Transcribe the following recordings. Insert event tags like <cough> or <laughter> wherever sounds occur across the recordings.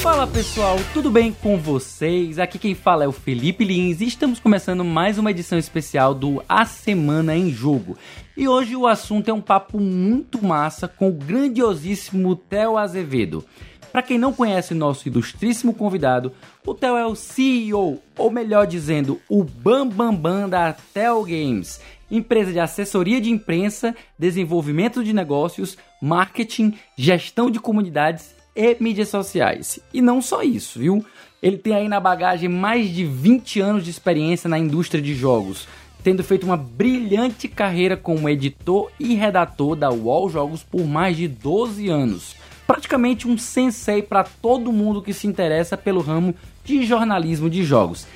Fala pessoal, tudo bem com vocês? Aqui quem fala é o Felipe Lins e estamos começando mais uma edição especial do A Semana em Jogo. E hoje o assunto é um papo muito massa com o grandiosíssimo Theo Azevedo. Para quem não conhece nosso ilustríssimo convidado, o Theo é o CEO, ou melhor dizendo, o Bambambam Bam Bam da Theo Games, empresa de assessoria de imprensa, desenvolvimento de negócios, marketing, gestão de comunidades e mídias sociais. E não só isso, viu? Ele tem aí na bagagem mais de 20 anos de experiência na indústria de jogos, tendo feito uma brilhante carreira como editor e redator da UOL Jogos por mais de 12 anos. Praticamente um sensei para todo mundo que se interessa pelo ramo de jornalismo de jogos.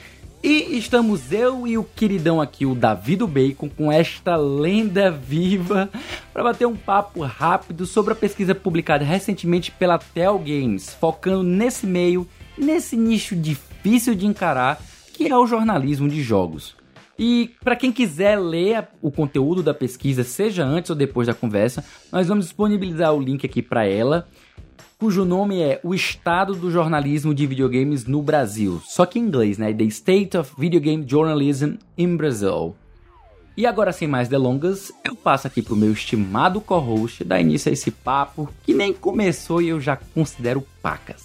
E estamos eu e o queridão aqui, o David Bacon, com esta lenda viva para bater um papo rápido sobre a pesquisa publicada recentemente pela Tel Games, focando nesse meio, nesse nicho difícil de encarar, que é o jornalismo de jogos. E para quem quiser ler o conteúdo da pesquisa, seja antes ou depois da conversa, nós vamos disponibilizar o link aqui para ela cujo nome é O Estado do Jornalismo de Videogames no Brasil. Só que em inglês, né? The State of Video Game Journalism in Brazil. E agora, sem mais delongas, eu passo aqui pro meu estimado co-host dar início a esse papo que nem começou e eu já considero pacas.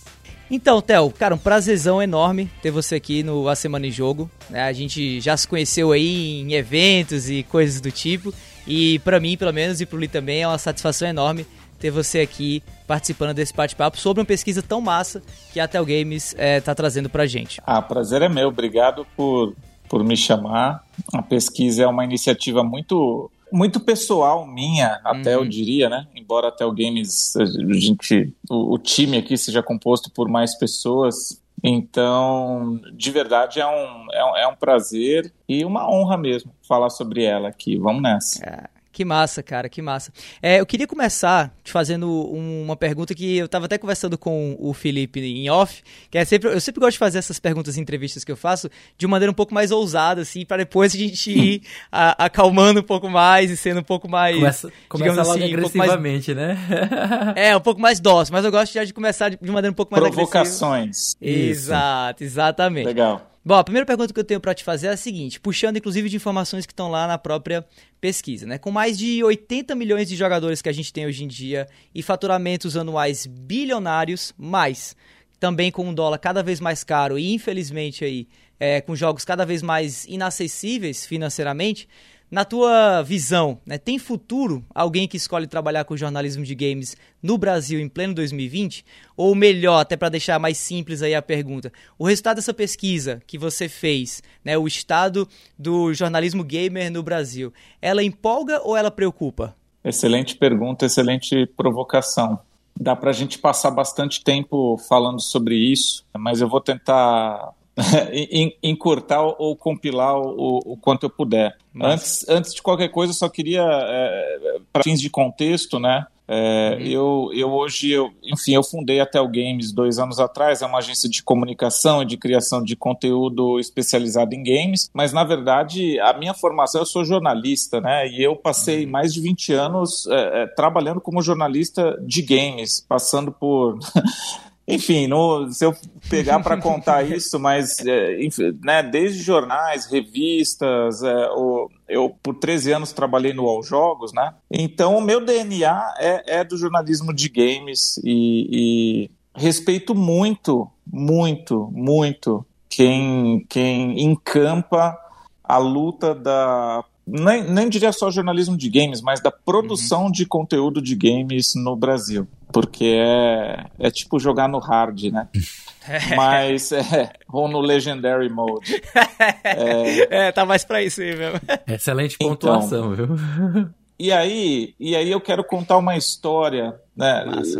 Então, Theo, cara, um prazerzão enorme ter você aqui no A Semana em Jogo. Né? A gente já se conheceu aí em eventos e coisas do tipo. E para mim, pelo menos, e pro Lee também, é uma satisfação enorme ter você aqui participando desse bate-papo sobre uma pesquisa tão massa que a Tel Games está é, tá trazendo para gente. Ah, prazer é meu. Obrigado por, por me chamar. A pesquisa é uma iniciativa muito muito pessoal minha, até uhum. eu diria, né? Embora a Tel Games, a gente, o, o, time aqui seja composto por mais pessoas. Então, de verdade, é um, é um, é um prazer e uma honra mesmo falar sobre ela aqui. Vamos nessa. É. Que massa, cara, que massa. É, eu queria começar te fazendo um, uma pergunta que eu estava até conversando com o Felipe em off, que é sempre, eu sempre gosto de fazer essas perguntas em entrevistas que eu faço de maneira um pouco mais ousada, assim, para depois a gente ir a, acalmando um pouco mais e sendo um pouco mais. Começa, começa logo assim, agressivamente, um mais, né? <laughs> é, um pouco mais dócil, mas eu gosto já de começar de, de maneira um pouco mais Provocações. agressiva. Exato, exatamente. Legal. Bom, a primeira pergunta que eu tenho para te fazer é a seguinte, puxando inclusive de informações que estão lá na própria pesquisa, né? Com mais de 80 milhões de jogadores que a gente tem hoje em dia e faturamentos anuais bilionários, mais também com um dólar cada vez mais caro e infelizmente aí é, com jogos cada vez mais inacessíveis financeiramente, na tua visão, né, tem futuro alguém que escolhe trabalhar com jornalismo de games no Brasil em pleno 2020? Ou melhor, até para deixar mais simples aí a pergunta, o resultado dessa pesquisa que você fez, né, o estado do jornalismo gamer no Brasil, ela empolga ou ela preocupa? Excelente pergunta, excelente provocação. Dá para a gente passar bastante tempo falando sobre isso, mas eu vou tentar <laughs> encurtar ou compilar o, o quanto eu puder. Antes, antes de qualquer coisa, eu só queria, é, para fins de contexto, né? É, uhum. eu, eu hoje, eu, enfim, eu fundei a Tel Games dois anos atrás, é uma agência de comunicação e de criação de conteúdo especializada em games, mas na verdade a minha formação, eu sou jornalista, né? E eu passei uhum. mais de 20 anos é, é, trabalhando como jornalista de games, passando por <laughs> Enfim, no, se eu pegar para contar <laughs> isso, mas é, enfim, né, desde jornais, revistas, é, o, eu por 13 anos trabalhei no All Jogos, né? Então o meu DNA é, é do jornalismo de games e, e respeito muito, muito, muito quem, quem encampa a luta da nem, nem diria só jornalismo de games, mas da produção uhum. de conteúdo de games no Brasil. Porque é, é tipo jogar no hard, né? <laughs> mas é, ou no Legendary Mode. É, <laughs> é tá mais pra isso aí mesmo. <laughs> Excelente pontuação, então, viu? E aí, e aí eu quero contar uma história, né? Massa.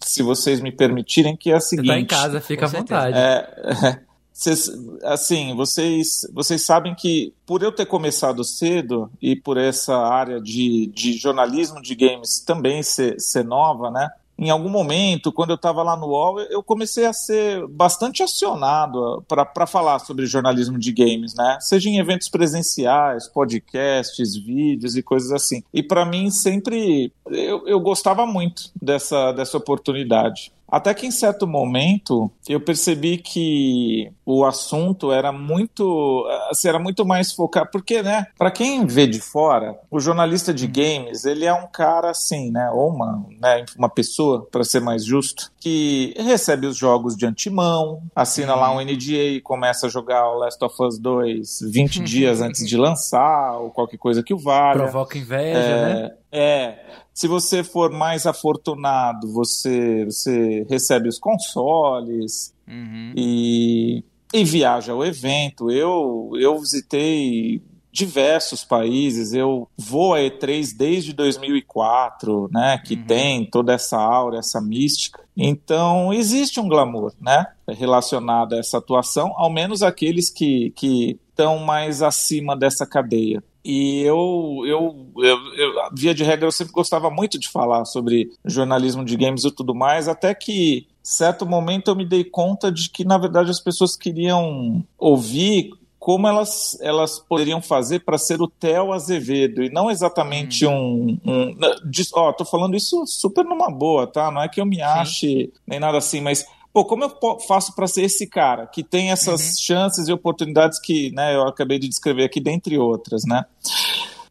Se vocês me permitirem, que é a seguinte. Você tá em casa, fica à vontade. É, Cês, assim, vocês, vocês sabem que por eu ter começado cedo e por essa área de, de jornalismo de games também ser, ser nova, né? em algum momento, quando eu estava lá no UOL, eu comecei a ser bastante acionado para falar sobre jornalismo de games, né? Seja em eventos presenciais, podcasts, vídeos e coisas assim. E para mim sempre eu, eu gostava muito dessa, dessa oportunidade. Até que em certo momento eu percebi que o assunto era muito, assim, era muito mais focado, porque, né, para quem vê de fora, o jornalista de games, ele é um cara assim, né, ou uma, né, uma pessoa, para ser mais justo, que recebe os jogos de antemão, assina lá um NDA e começa a jogar o Last of Us 2 20 <laughs> dias antes de lançar, ou qualquer coisa que o valha. Provoca inveja, é, né? É, se você for mais afortunado, você, você recebe os consoles uhum. e, e viaja ao evento. Eu, eu visitei diversos países. Eu vou a E3 desde 2004, né, que uhum. tem toda essa aura, essa mística. Então, existe um glamour, né, relacionado a essa atuação, ao menos aqueles que que estão mais acima dessa cadeia. E eu, eu, eu, eu, via de regra, eu sempre gostava muito de falar sobre jornalismo de games e tudo mais, até que, certo momento, eu me dei conta de que, na verdade, as pessoas queriam ouvir como elas, elas poderiam fazer para ser o Theo Azevedo e não exatamente hum. um. um de, ó, tô falando isso super numa boa, tá? Não é que eu me ache Sim. nem nada assim, mas pô, como eu faço para ser esse cara que tem essas uhum. chances e oportunidades que né, eu acabei de descrever aqui, dentre outras, né?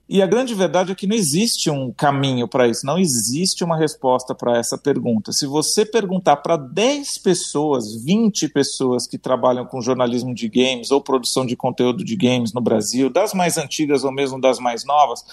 E a grande verdade é que não existe um caminho para isso, não existe uma resposta para essa pergunta. Se você perguntar para 10 pessoas, 20 pessoas que trabalham com jornalismo de games ou produção de conteúdo de games no Brasil, das mais antigas ou mesmo das mais novas,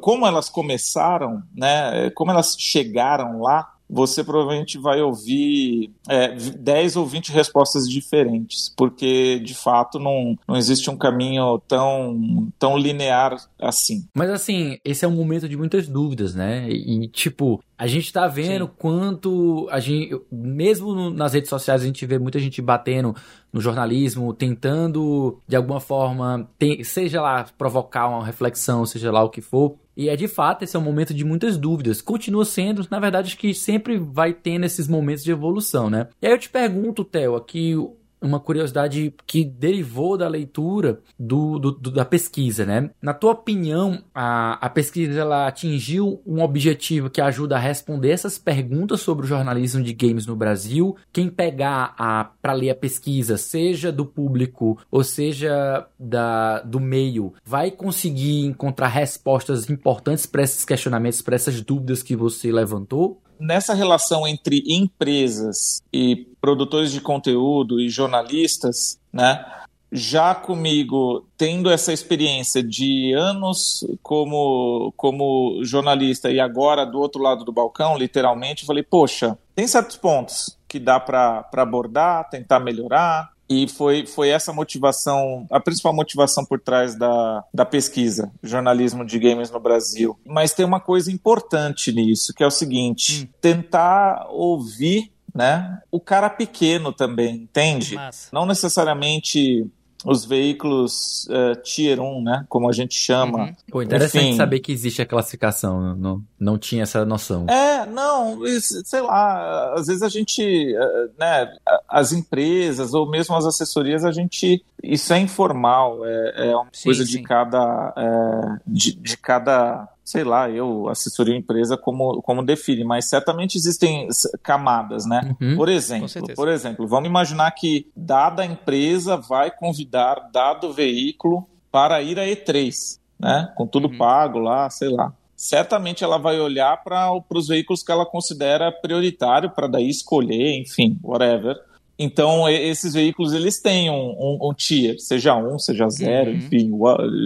como elas começaram, né, como elas chegaram lá, você provavelmente vai ouvir é, 10 ou 20 respostas diferentes, porque de fato não, não existe um caminho tão, tão linear assim. Mas assim, esse é um momento de muitas dúvidas, né? E tipo, a gente tá vendo Sim. quanto a gente, mesmo nas redes sociais, a gente vê muita gente batendo no jornalismo, tentando de alguma forma, tem, seja lá provocar uma reflexão, seja lá o que for. E é de fato, esse é um momento de muitas dúvidas. Continua sendo, na verdade, que sempre vai tendo esses momentos de evolução, né? E aí eu te pergunto, Theo, aqui uma curiosidade que derivou da leitura do, do, do, da pesquisa, né? Na tua opinião, a, a pesquisa ela atingiu um objetivo que ajuda a responder essas perguntas sobre o jornalismo de games no Brasil? Quem pegar a para ler a pesquisa, seja do público ou seja da, do meio, vai conseguir encontrar respostas importantes para esses questionamentos, para essas dúvidas que você levantou? Nessa relação entre empresas e produtores de conteúdo e jornalistas, né? Já comigo, tendo essa experiência de anos como, como jornalista e agora do outro lado do balcão, literalmente, falei, poxa, tem certos pontos que dá para abordar, tentar melhorar, e foi, foi essa motivação, a principal motivação por trás da, da pesquisa, jornalismo de games no Brasil. Mas tem uma coisa importante nisso, que é o seguinte: hum. tentar ouvir né, o cara pequeno também, entende? Massa. Não necessariamente os veículos uh, Tier 1, né? Como a gente chama. Uhum. Pô, interessante Enfim. saber que existe a classificação, não, não tinha essa noção. É, não, sei lá, às vezes a gente, uh, né, as empresas ou mesmo as assessorias, a gente, isso é informal, é, é uma sim, coisa sim. de cada, é, de, de cada sei lá, eu assessoria a empresa como, como define, mas certamente existem camadas, né? Uhum, por exemplo, por exemplo, vamos imaginar que dada empresa vai convidar dado veículo para ir a E3, né? Com tudo uhum. pago lá, sei lá. Certamente ela vai olhar para os veículos que ela considera prioritário para daí escolher, enfim, whatever. Então, esses veículos, eles têm um, um, um tier, seja um, seja zero, uhum. enfim,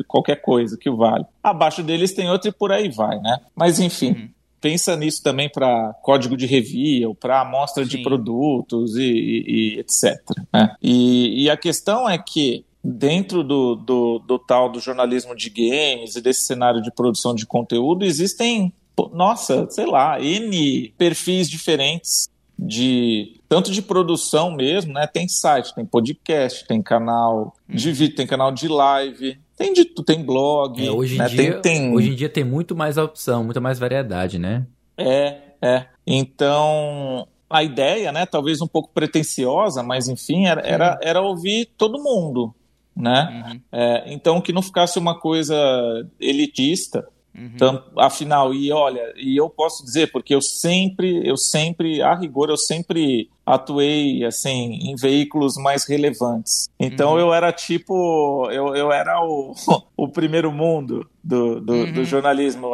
qualquer coisa que vale. Abaixo deles tem outro e por aí vai, né? Mas, enfim, uhum. pensa nisso também para código de review, para amostra Sim. de produtos e, e, e etc. Né? E, e a questão é que dentro do, do, do, tal do jornalismo de games e desse cenário de produção de conteúdo, existem, nossa, sei lá, N perfis diferentes de tanto de produção mesmo, né? Tem site, tem podcast, tem canal de uhum. vídeo, tem canal de live, tem de tem blog. É, hoje, né? em dia, tem, tem... hoje em dia tem muito mais opção, muita mais variedade, né? É, é. Então, a ideia, né, talvez um pouco pretensiosa, mas enfim, era, era, era ouvir todo mundo, né? Uhum. É, então, que não ficasse uma coisa elitista, Uhum. Então, afinal, e olha, e eu posso dizer, porque eu sempre, eu sempre, a rigor, eu sempre atuei assim em veículos mais relevantes. Então uhum. eu era tipo, eu, eu era o, <laughs> o primeiro mundo do, do, uhum. do jornalismo.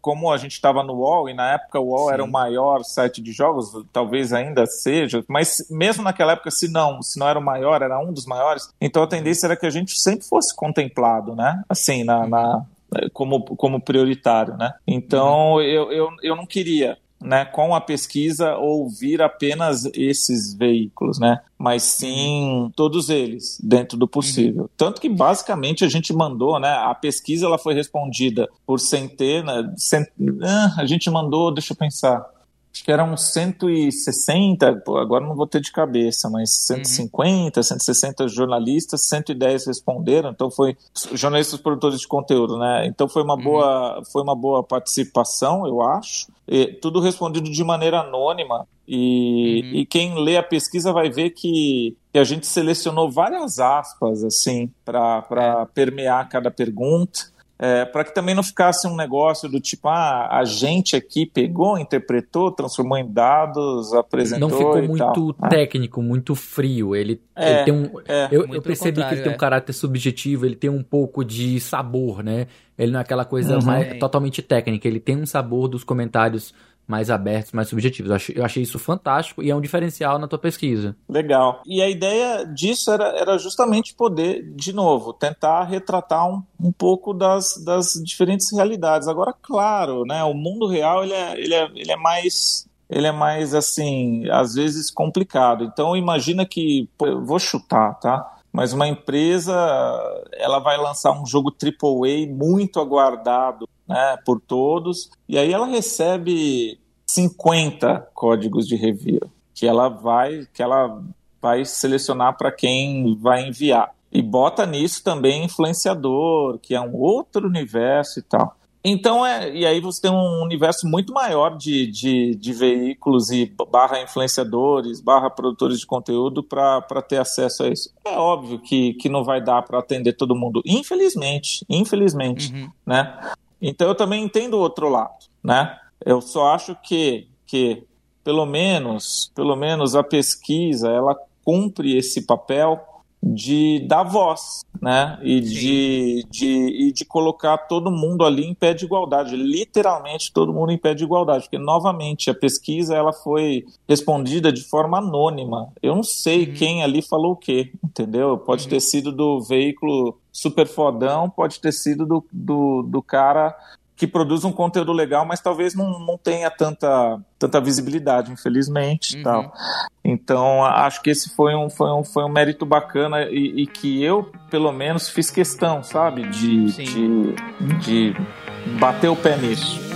Como a gente estava no UOL, e na época o UOL Sim. era o maior site de jogos, talvez ainda seja, mas mesmo naquela época, se não, se não era o maior, era um dos maiores, então a tendência era que a gente sempre fosse contemplado, né? Assim, na, na como, como prioritário, né? Então, uhum. eu, eu, eu não queria né, com a pesquisa ouvir apenas esses veículos, né, mas sim todos eles dentro do possível. Uhum. Tanto que basicamente a gente mandou, né, a pesquisa ela foi respondida por centenas, cent... ah, a gente mandou, deixa eu pensar, acho que eram 160, pô, agora não vou ter de cabeça, mas 150, uhum. 160 jornalistas, 110 responderam, então foi jornalistas produtores de conteúdo, né? Então foi uma uhum. boa, foi uma boa participação, eu acho. E, tudo respondido de maneira anônima e, uhum. e quem lê a pesquisa vai ver que, que a gente selecionou várias aspas assim para é. permear cada pergunta é, para que também não ficasse um negócio do tipo, ah, a gente aqui pegou, interpretou, transformou em dados, apresentou. Não ficou muito tal. técnico, ah. muito frio. Ele, é, ele tem um. É, eu, eu percebi que ele tem um é. caráter subjetivo, ele tem um pouco de sabor, né? Ele não é aquela coisa uhum. mais, totalmente técnica, ele tem um sabor dos comentários mais abertos, mais subjetivos. Eu achei, eu achei, isso fantástico e é um diferencial na tua pesquisa. Legal. E a ideia disso era, era justamente poder, de novo, tentar retratar um, um pouco das, das diferentes realidades. Agora, claro, né, o mundo real ele é, ele é, ele é mais ele é mais assim, às vezes complicado. Então imagina que, pô, vou chutar, tá? Mas uma empresa, ela vai lançar um jogo AAA muito aguardado né, por todos, e aí ela recebe 50 códigos de review que ela vai que ela vai selecionar para quem vai enviar. E bota nisso também influenciador, que é um outro universo e tal. Então, é, e aí você tem um universo muito maior de, de, de veículos e barra influenciadores, barra produtores de conteúdo para ter acesso a isso. É óbvio que, que não vai dar para atender todo mundo, infelizmente, infelizmente, uhum. né? Então eu também entendo o outro lado, né? Eu só acho que, que pelo menos, pelo menos a pesquisa, ela cumpre esse papel de dar voz, né? E de, de, e de colocar todo mundo ali em pé de igualdade, literalmente todo mundo em pé de igualdade, porque novamente a pesquisa ela foi respondida de forma anônima. Eu não sei uhum. quem ali falou o quê, entendeu? Pode uhum. ter sido do veículo super fodão, pode ter sido do, do, do cara que produz um conteúdo legal, mas talvez não, não tenha tanta, tanta visibilidade, infelizmente. Uhum. Tal. Então, acho que esse foi um, foi um, foi um mérito bacana e, e que eu, pelo menos, fiz questão, sabe, de, de, de bater o pé nisso.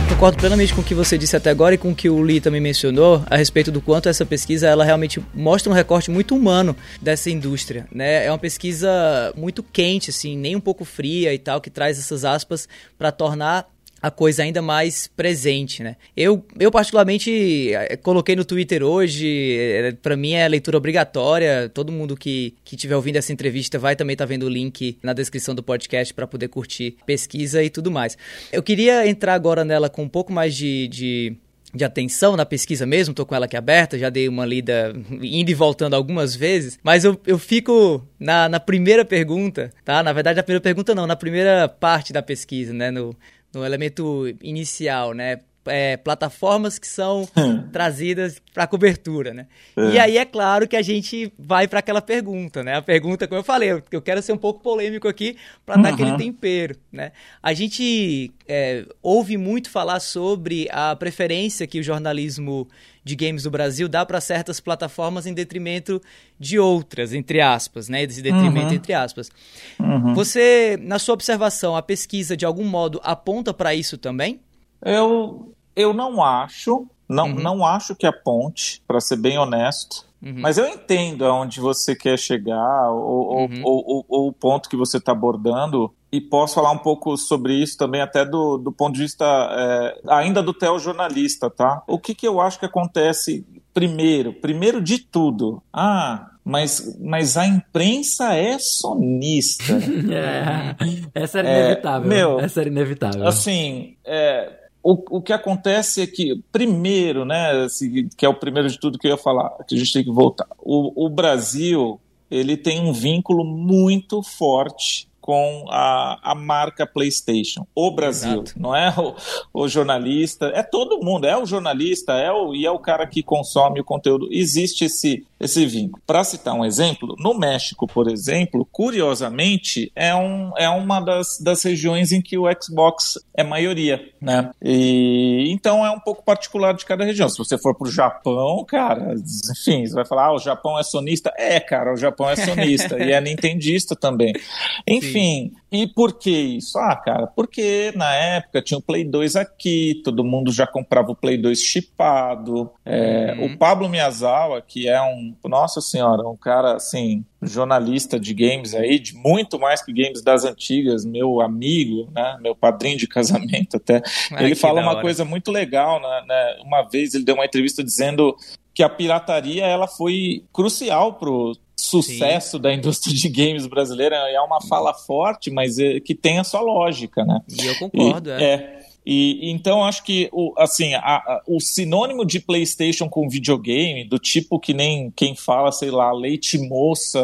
Eu concordo plenamente com o que você disse até agora e com o que o Lee também mencionou a respeito do quanto essa pesquisa ela realmente mostra um recorte muito humano dessa indústria, né? É uma pesquisa muito quente, assim, nem um pouco fria e tal, que traz essas aspas para tornar a coisa ainda mais presente, né? Eu, eu particularmente eh, coloquei no Twitter hoje, eh, para mim é leitura obrigatória. Todo mundo que que estiver ouvindo essa entrevista vai também estar tá vendo o link na descrição do podcast para poder curtir pesquisa e tudo mais. Eu queria entrar agora nela com um pouco mais de, de de atenção na pesquisa mesmo, tô com ela aqui aberta, já dei uma lida <laughs> indo e voltando algumas vezes, mas eu, eu fico na, na primeira pergunta, tá? Na verdade, a primeira pergunta não, na primeira parte da pesquisa, né? No, no elemento inicial, né? É, plataformas que são <laughs> trazidas para cobertura, né? É. E aí é claro que a gente vai para aquela pergunta, né? A pergunta, como eu falei, eu quero ser um pouco polêmico aqui para uhum. dar aquele tempero, né? A gente é, ouve muito falar sobre a preferência que o jornalismo de games do Brasil dá para certas plataformas em detrimento de outras, entre aspas, né? Esse detrimento uhum. entre aspas. Uhum. Você, na sua observação, a pesquisa de algum modo aponta para isso também? Eu, eu não acho, não, uhum. não acho que aponte, para ser bem honesto. Uhum. Mas eu entendo aonde você quer chegar, ou, uhum. ou, ou, ou, o ponto que você está abordando, e posso falar um pouco sobre isso também, até do, do ponto de vista é, ainda do telejornalista, tá? O que, que eu acho que acontece primeiro? Primeiro de tudo, ah, mas, mas a imprensa é sonista. <laughs> é, essa era inevitável. É, meu, essa era inevitável. Assim, é, o, o que acontece é que, primeiro, né, assim, que é o primeiro de tudo que eu ia falar, que a gente tem que voltar. O, o Brasil, ele tem um vínculo muito forte com a, a marca PlayStation. O Brasil, Exato. não é o, o, jornalista, é todo mundo, é o jornalista, é o, e é o cara que consome o conteúdo. Existe esse, esse vínculo. Para citar um exemplo, no México, por exemplo, curiosamente, é, um, é uma das, das regiões em que o Xbox é maioria, né? E, então é um pouco particular de cada região. Se você for para o Japão, cara, enfim, você vai falar, ah, o Japão é sonista. É, cara, o Japão é sonista <laughs> e é nintendista também. Enfim, enfim, e por que isso? Ah, cara, porque na época tinha o Play 2 aqui, todo mundo já comprava o Play 2 chipado. É, uhum. O Pablo Miyazawa, que é um, nossa senhora, um cara assim, jornalista de games aí, de muito mais que games das antigas, meu amigo, né, meu padrinho de casamento até. <laughs> Ai, ele fala uma coisa muito legal, né, né, uma vez ele deu uma entrevista dizendo que a pirataria ela foi crucial pro sucesso Sim. da indústria de games brasileira é uma fala forte, mas é, que tem a sua lógica, né? E eu concordo, e, é. é. E, então acho que o, assim, a, a, o sinônimo de PlayStation com videogame, do tipo que nem quem fala, sei lá, leite moça,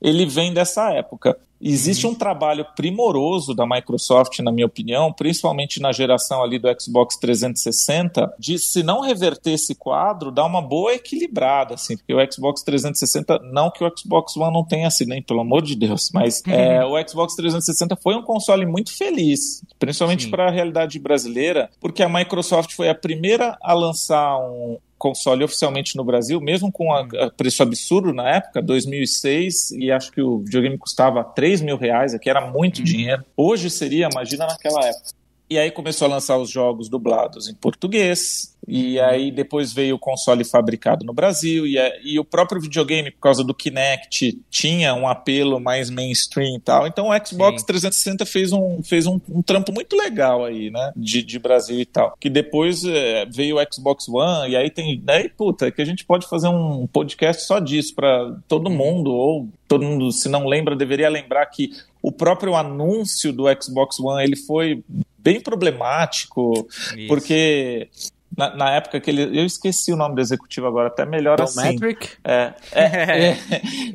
ele vem dessa época. Existe uhum. um trabalho primoroso da Microsoft, na minha opinião, principalmente na geração ali do Xbox 360, de se não reverter esse quadro, dar uma boa equilibrada, assim, porque o Xbox 360, não que o Xbox One não tenha sido, nem pelo amor de Deus, mas uhum. é, o Xbox 360 foi um console muito feliz, principalmente para a realidade brasileira, porque a Microsoft foi a primeira a lançar um, console oficialmente no Brasil, mesmo com a, a preço absurdo na época, 2006, e acho que o videogame custava 3 mil reais, aqui era muito uhum. dinheiro. Hoje seria, imagina naquela época. E aí começou a lançar os jogos dublados em português, e aí depois veio o console fabricado no Brasil, e, e, o próprio videogame, por causa do Kinect, tinha um apelo mais mainstream e tal. Então o Xbox Sim. 360 fez, um, fez um, um, trampo muito legal aí, né? De, de Brasil e tal. Que depois é, veio o Xbox One, e aí tem. Daí, puta, que a gente pode fazer um podcast só disso para todo uhum. mundo, ou todo mundo, se não lembra, deveria lembrar que o próprio anúncio do Xbox One ele foi bem problemático, Isso. porque na, na, época que ele. Eu esqueci o nome do executivo agora, até melhor Tom assim. Metric? É, <laughs> é, é,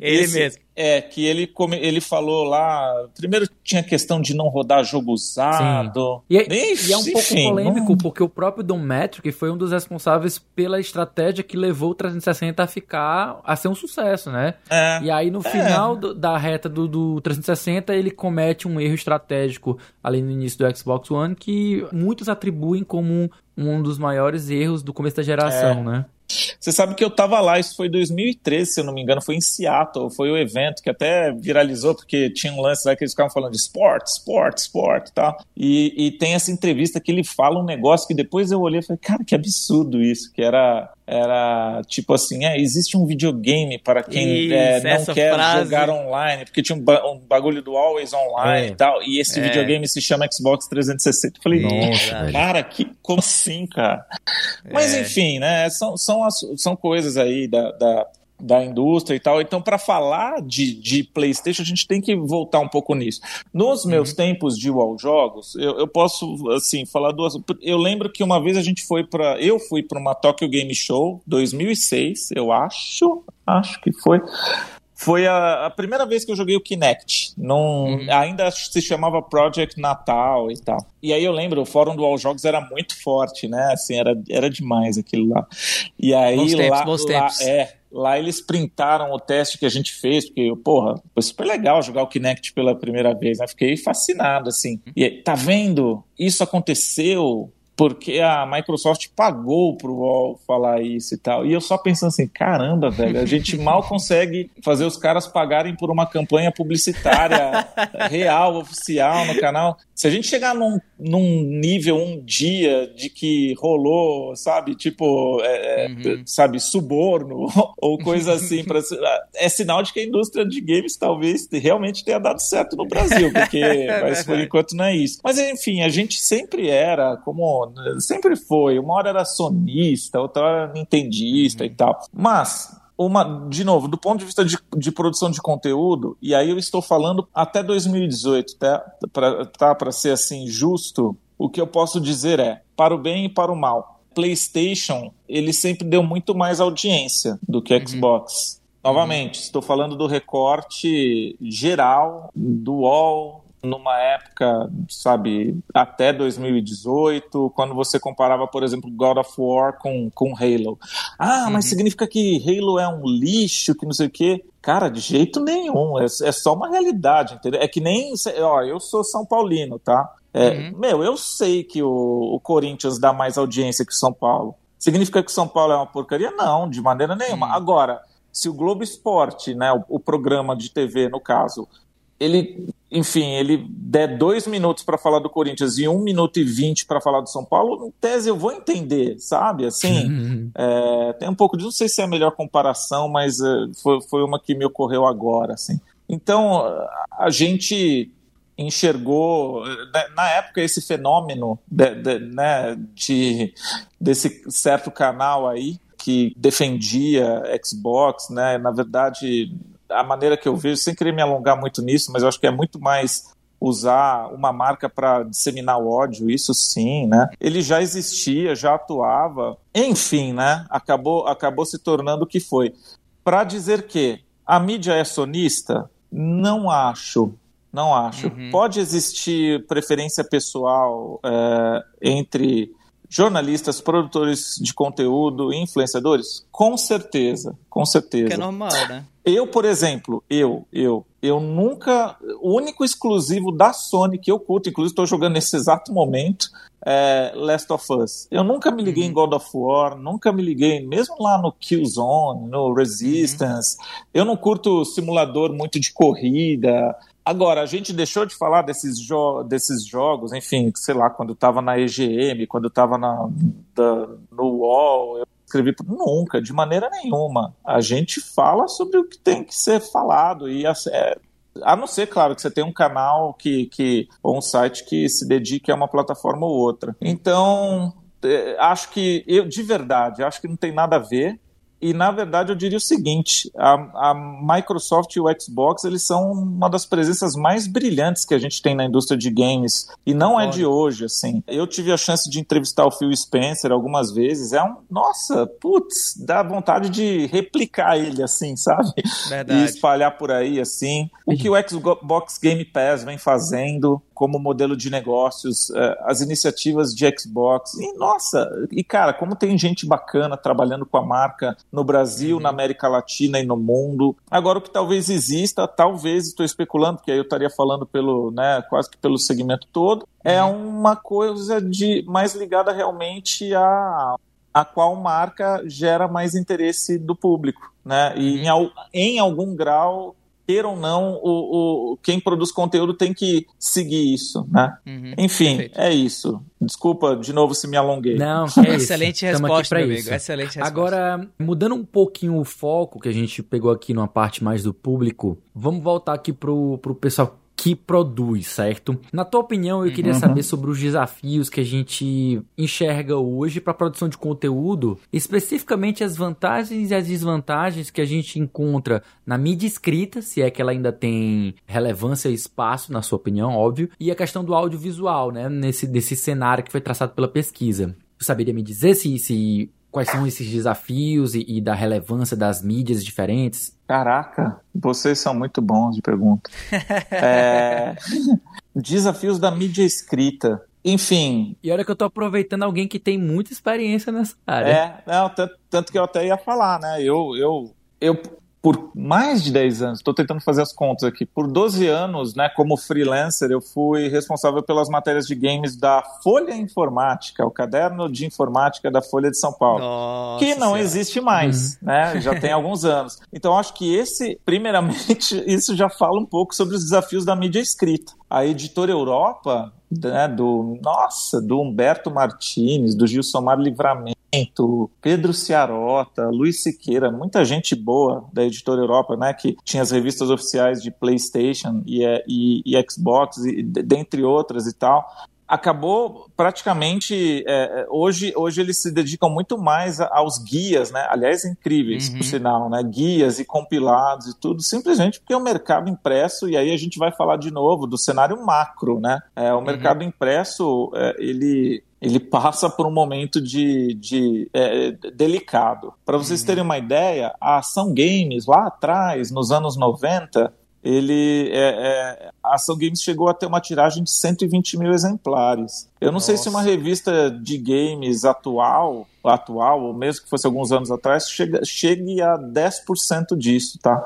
ele esse, mesmo. É, que ele, come, ele falou lá. Primeiro tinha questão de não rodar jogo usado. E, é, Ixi, e, é um pouco polêmico, não... porque o próprio Dom Metric foi um dos responsáveis pela estratégia que levou o 360 a ficar. a ser um sucesso, né? É, e aí no é. final do, da reta do, do 360 ele comete um erro estratégico ali no início do Xbox One que muitos atribuem como um dos maiores erros do começo da geração, é. né? Você sabe que eu tava lá, isso foi 2013, se eu não me engano, foi em Seattle, foi o evento que até viralizou, porque tinha um lance lá que eles ficavam falando de esporte, esporte, esporte tá? e E tem essa entrevista que ele fala um negócio que depois eu olhei e falei, cara, que absurdo isso, que era era tipo assim, é, existe um videogame para quem Isso, é, não quer frase. jogar online, porque tinha um, ba um, bagulho do Always Online é. e tal, e esse é. videogame se chama Xbox 360. Eu falei, Nossa, cara, que, como assim, cara? Mas é. enfim, né, são, são, as, são coisas aí da, da da indústria e tal. Então, para falar de, de PlayStation, a gente tem que voltar um pouco nisso. Nos meus uhum. tempos de UOL Jogos, eu, eu, posso, assim, falar duas. Eu lembro que uma vez a gente foi para. Eu fui para uma Tokyo Game Show 2006, eu acho. Acho que foi. Foi a, a primeira vez que eu joguei o Kinect. Num, uhum. Ainda se chamava Project Natal e tal. E aí eu lembro, o fórum do All Jogos era muito forte, né? Assim, era, era demais aquilo lá. E aí bons tempos, lá, bons lá, tempos. É, Lá eles printaram o teste que a gente fez, porque, porra, foi super legal jogar o Kinect pela primeira vez, né? Fiquei fascinado, assim. E tá vendo? Isso aconteceu porque a Microsoft pagou pro UOL falar isso e tal. E eu só pensando assim, caramba, velho, a gente <laughs> mal consegue fazer os caras pagarem por uma campanha publicitária <laughs> real, oficial no canal. Se a gente chegar num, num nível um dia de que rolou, sabe, tipo, é, é uhum. sabe, suborno <laughs> ou coisa assim, pra, é sinal de que a indústria de games talvez realmente tenha dado certo no Brasil, porque mas por enquanto não é isso. Mas enfim, a gente sempre era como sempre foi. Uma hora era sonista, outra era nintendista uhum. e tal. Mas uma, de novo, do ponto de vista de, de, produção de conteúdo, e aí eu estou falando até 2018, tá? Para tá, ser assim justo, o que eu posso dizer é, para o bem e para o mal. PlayStation, ele sempre deu muito mais audiência do que uhum. Xbox. Novamente, uhum. estou falando do recorte geral do UOL, numa época, sabe, até 2018, quando você comparava, por exemplo, God of War com, com Halo. Ah, uhum. mas significa que Halo é um lixo, que não sei o quê. Cara, de jeito nenhum, é, é só uma realidade, entendeu? É que nem, ó, eu sou São Paulino, tá? É, uhum. Meu, eu sei que o, o Corinthians dá mais audiência que o São Paulo. Significa que o São Paulo é uma porcaria? Não, de maneira nenhuma. Uhum. Agora, se o Globo Esporte, né, o, o, programa de TV, no caso, ele, enfim, ele der dois minutos para falar do Corinthians e um minuto e vinte para falar do São Paulo, em tese eu vou entender, sabe? Assim, uhum. é, tem um pouco de, não sei se é a melhor comparação, mas é, foi, foi uma que me ocorreu agora, assim. Então, a gente enxergou né, na época esse fenômeno de, de, né, de, desse certo canal aí que defendia Xbox, né? Na verdade, a maneira que eu vejo, sem querer me alongar muito nisso, mas eu acho que é muito mais usar uma marca para disseminar o ódio, isso sim, né? Ele já existia, já atuava, enfim, né? Acabou, acabou se tornando o que foi. Para dizer que a mídia é sonista, não acho. Não acho. Uhum. Pode existir preferência pessoal é, entre jornalistas, produtores de conteúdo, influenciadores? Com certeza, com certeza. Que é normal, né? Eu, por exemplo, eu, eu, eu nunca. O único exclusivo da Sony que eu curto, inclusive estou jogando nesse exato momento, é Last of Us. Eu nunca me liguei uhum. em God of War, nunca me liguei, mesmo lá no Killzone, no Resistance. Uhum. Eu não curto simulador muito de corrida. Agora, a gente deixou de falar desses, jo desses jogos, enfim, sei lá, quando estava na EGM, quando estava no UOL, eu escrevi nunca, de maneira nenhuma. A gente fala sobre o que tem que ser falado e é, a não ser, claro, que você tem um canal que, que ou um site que se dedique a uma plataforma ou outra. Então, é, acho que eu de verdade, acho que não tem nada a ver. E na verdade eu diria o seguinte: a, a, Microsoft e o Xbox eles são uma das presenças mais brilhantes que a gente tem na indústria de games e não Olha. é de hoje assim. Eu tive a chance de entrevistar o Phil Spencer algumas vezes. É um, nossa, putz, dá vontade de replicar ele assim, <laughs> sabe? Verdade. E espalhar por aí assim. O que o Xbox Game Pass vem fazendo como modelo de negócios, é, as iniciativas de Xbox. E nossa, e cara, como tem gente bacana trabalhando com a marca no Brasil, uhum. na América Latina e no mundo. Agora, o que talvez exista, talvez, estou especulando, porque aí eu estaria falando pelo, né, quase que pelo segmento todo, é uhum. uma coisa de mais ligada realmente a a qual marca gera mais interesse do público, né? E em, em algum grau queira ou não, o, o, quem produz conteúdo tem que seguir isso, né? Uhum, Enfim, perfeito. é isso. Desculpa de novo se me alonguei. Não, é Excelente resposta, meu amigo. Excelente resposta. Agora, mudando um pouquinho o foco que a gente pegou aqui numa parte mais do público, vamos voltar aqui pro, pro pessoal que produz, certo? Na tua opinião, eu queria uhum. saber sobre os desafios que a gente enxerga hoje para a produção de conteúdo, especificamente as vantagens e as desvantagens que a gente encontra na mídia escrita, se é que ela ainda tem relevância e espaço, na sua opinião, óbvio, e a questão do audiovisual, né, nesse desse cenário que foi traçado pela pesquisa. Você saberia me dizer se, se quais são esses desafios e, e, da relevância das mídias diferentes? Caraca, vocês são muito bons de pergunta. <laughs> é... Desafios da mídia escrita. Enfim. E olha que eu tô aproveitando alguém que tem muita experiência nessa área. É, não, tanto, tanto que eu até ia falar, né? Eu, eu, eu por mais de 10 anos, estou tentando fazer as contas aqui, por 12 anos, né, como freelancer, eu fui responsável pelas matérias de games da Folha Informática, o caderno de informática da Folha de São Paulo, Nossa que não Senhora. existe mais, Uhum. né, já tem alguns anos. Então, acho que esse, primeiramente, <laughs> isso já fala um pouco sobre os desafios da mídia escrita. A editora Europa, né, do, nossa, do Humberto Martins, do Gilsomar Livramento, Pedro Ciarota, Luiz Siqueira, muita gente boa da editora Europa, né, que tinha as revistas oficiais de PlayStation e, eh, e, e Xbox, e, dentre outras e tal. Acabou praticamente é, hoje, hoje eles se dedicam muito mais aos guias, né? Aliás, incríveis, Uhum. por sinal, né? Guias e compilados e tudo, simplesmente porque é o mercado impresso, e aí a gente vai falar de novo do cenário macro, né? É, o mercado impresso, é, ele, ele passa por um momento de, de é, delicado. Para vocês terem uma ideia, a Ação Games, lá atrás, nos anos 90, ele é, é, a Ação Games chegou a ter uma tiragem de 120 mil exemplares. Eu não sei se Nossa. uma revista de games atual, atual, ou mesmo que fosse alguns anos atrás, chega, chegue a 10% disso, tá?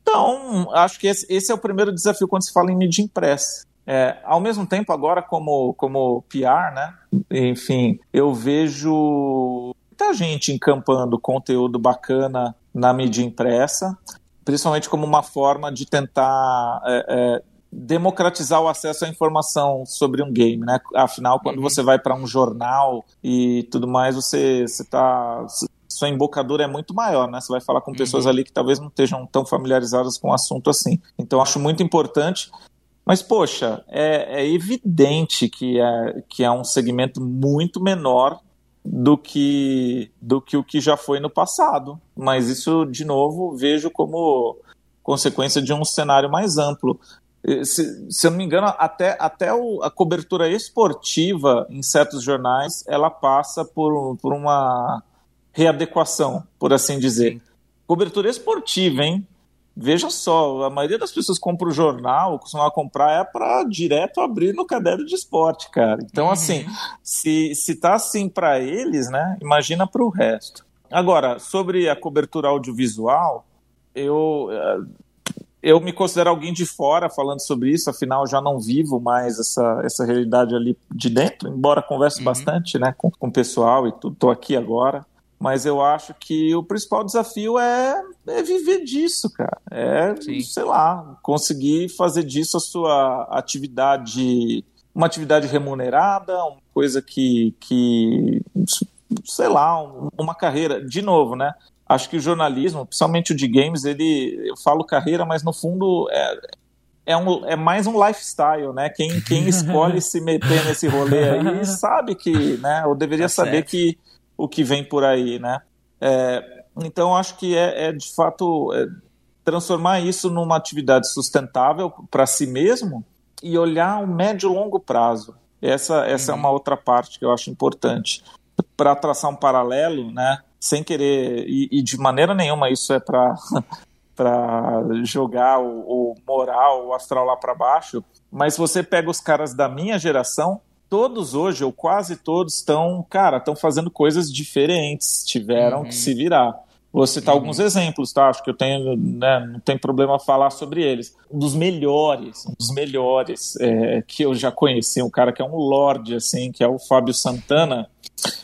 Então, acho que esse, esse é o primeiro desafio quando se fala em mídia impressa. É, ao mesmo tempo, agora, como, como PR, né? Enfim, eu vejo muita gente encampando conteúdo bacana na mídia impressa, principalmente como uma forma de tentar é, é, democratizar o acesso à informação sobre um game, né? Afinal, quando Uhum. você vai para um jornal e tudo mais, você está sua embocadura é muito maior, né? Você vai falar com pessoas ali que talvez não estejam tão familiarizadas com o assunto assim. Então, acho muito importante. Mas, poxa, é, é evidente que é, que é um segmento muito menor do que, do que o que já foi no passado. Mas isso, de novo, vejo como consequência de um cenário mais amplo. Eh, Se, se eu não me engano, até, até o- a cobertura esportiva em certos jornais ela passa por, por uma readequação, por assim dizer. Cobertura esportiva, hein? Veja só, a maioria das pessoas que compra o jornal, costuma comprar é para direto abrir no caderno de esporte, cara. Então, Uhum. assim, se, se tá assim para eles, né? Imagina para o resto. Agora, sobre a cobertura audiovisual, eu eh, eu me considero alguém de fora falando sobre isso, afinal já não vivo mais essa, essa realidade ali de dentro, embora converse Uhum. bastante né, com, com o pessoal e tudo, estou aqui agora. Mas eu acho que o principal desafio é, é viver disso, cara. É, Sim. sei lá, conseguir fazer disso a sua atividade, uma atividade remunerada, uma coisa que, que sei lá, um- uma carreira. De novo, né? Acho que o jornalismo, principalmente o de games, ele, eu falo carreira, mas no fundo é, é, um, é mais um lifestyle, né? Quem, quem <laughs> escolhe se meter nesse rolê aí <laughs> sabe que, né? Ou deveria Tá saber certo. que o que vem por aí, né? É, então acho que é, é, de fato é, transformar isso numa atividade sustentável para si mesmo e olhar o médio e longo prazo. Essa, essa é uma outra parte que eu acho importante para traçar um paralelo, né? Sem querer e, e de maneira nenhuma isso é para <laughs> para jogar o, o moral, o astral lá para baixo. Mas você pega os caras da minha geração, todos hoje, ou quase todos, estão, cara, estão fazendo coisas diferentes, tiveram Uhum. que se virar. Vou citar Uhum. alguns exemplos, tá? Acho que eu tenho, né, não tem problema falar sobre eles. Um dos melhores, um dos melhores é, que eu já conheci, um cara que é um lorde, assim, que é o Fábio Santana.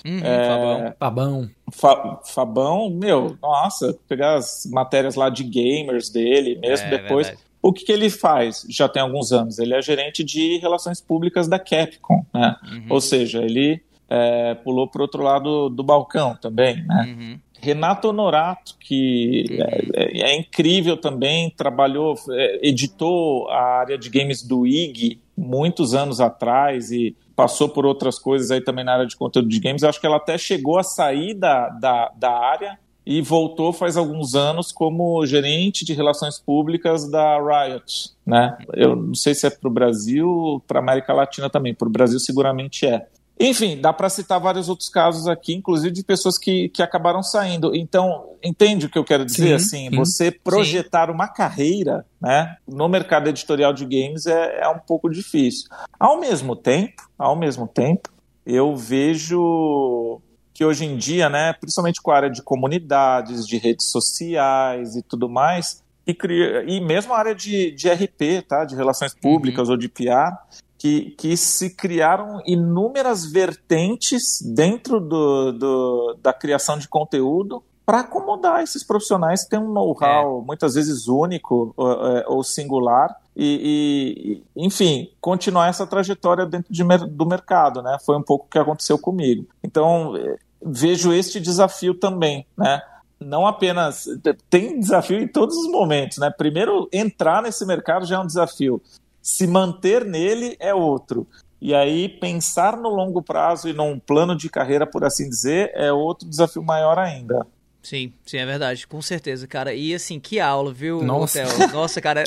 Uhum, É, Fabão. Fabão. Fa- Fabão, meu, nossa, pegar as matérias lá de gamers dele, mesmo É, depois. verdade. O que, que ele faz? Já tem alguns anos. Ele é gerente de relações públicas da Capcom, né? Uhum, Ou seja, ele é, pulou para outro lado do balcão também, né? uhum. Renato Honorato, que é, é- é incrível também, trabalhou, é, editou a área de games do IG muitos anos atrás e passou por outras coisas aí também na área de conteúdo de games. Acho que ela até chegou a sair da, da, da área e voltou faz alguns anos como gerente de relações públicas da Riot, né? Eu não sei se é para o Brasil, para América Latina também. Para o Brasil seguramente é. Enfim, dá para citar vários outros casos aqui, inclusive de pessoas que, que acabaram saindo. Então, entende o que eu quero dizer? Sim, assim, sim. você projetar uma carreira né, no mercado editorial de games é, é um pouco difícil. Ao mesmo tempo, ao mesmo tempo, eu vejo que hoje em dia, né, principalmente com a área de comunidades, de redes sociais e tudo mais, e, cria, e mesmo a área de, de RP, tá, de relações públicas uhum. ou de PR, que, que se criaram inúmeras vertentes dentro do, do da criação de conteúdo para acomodar esses profissionais que têm um know-how é. muitas vezes único ou, é, ou singular e, e, enfim, continuar essa trajetória dentro de, do mercado, né? Foi um pouco o que aconteceu comigo. Então, é, vejo este desafio também, né? Não apenas tem desafio em todos os momentos, né? Primeiro, entrar nesse mercado já é um desafio. Se manter nele é outro. E aí, pensar no longo prazo e num plano de carreira, por assim dizer, é outro desafio maior ainda. Sim, sim, é verdade, com certeza, cara. E assim, que aula, viu, Nossa, Nossa cara,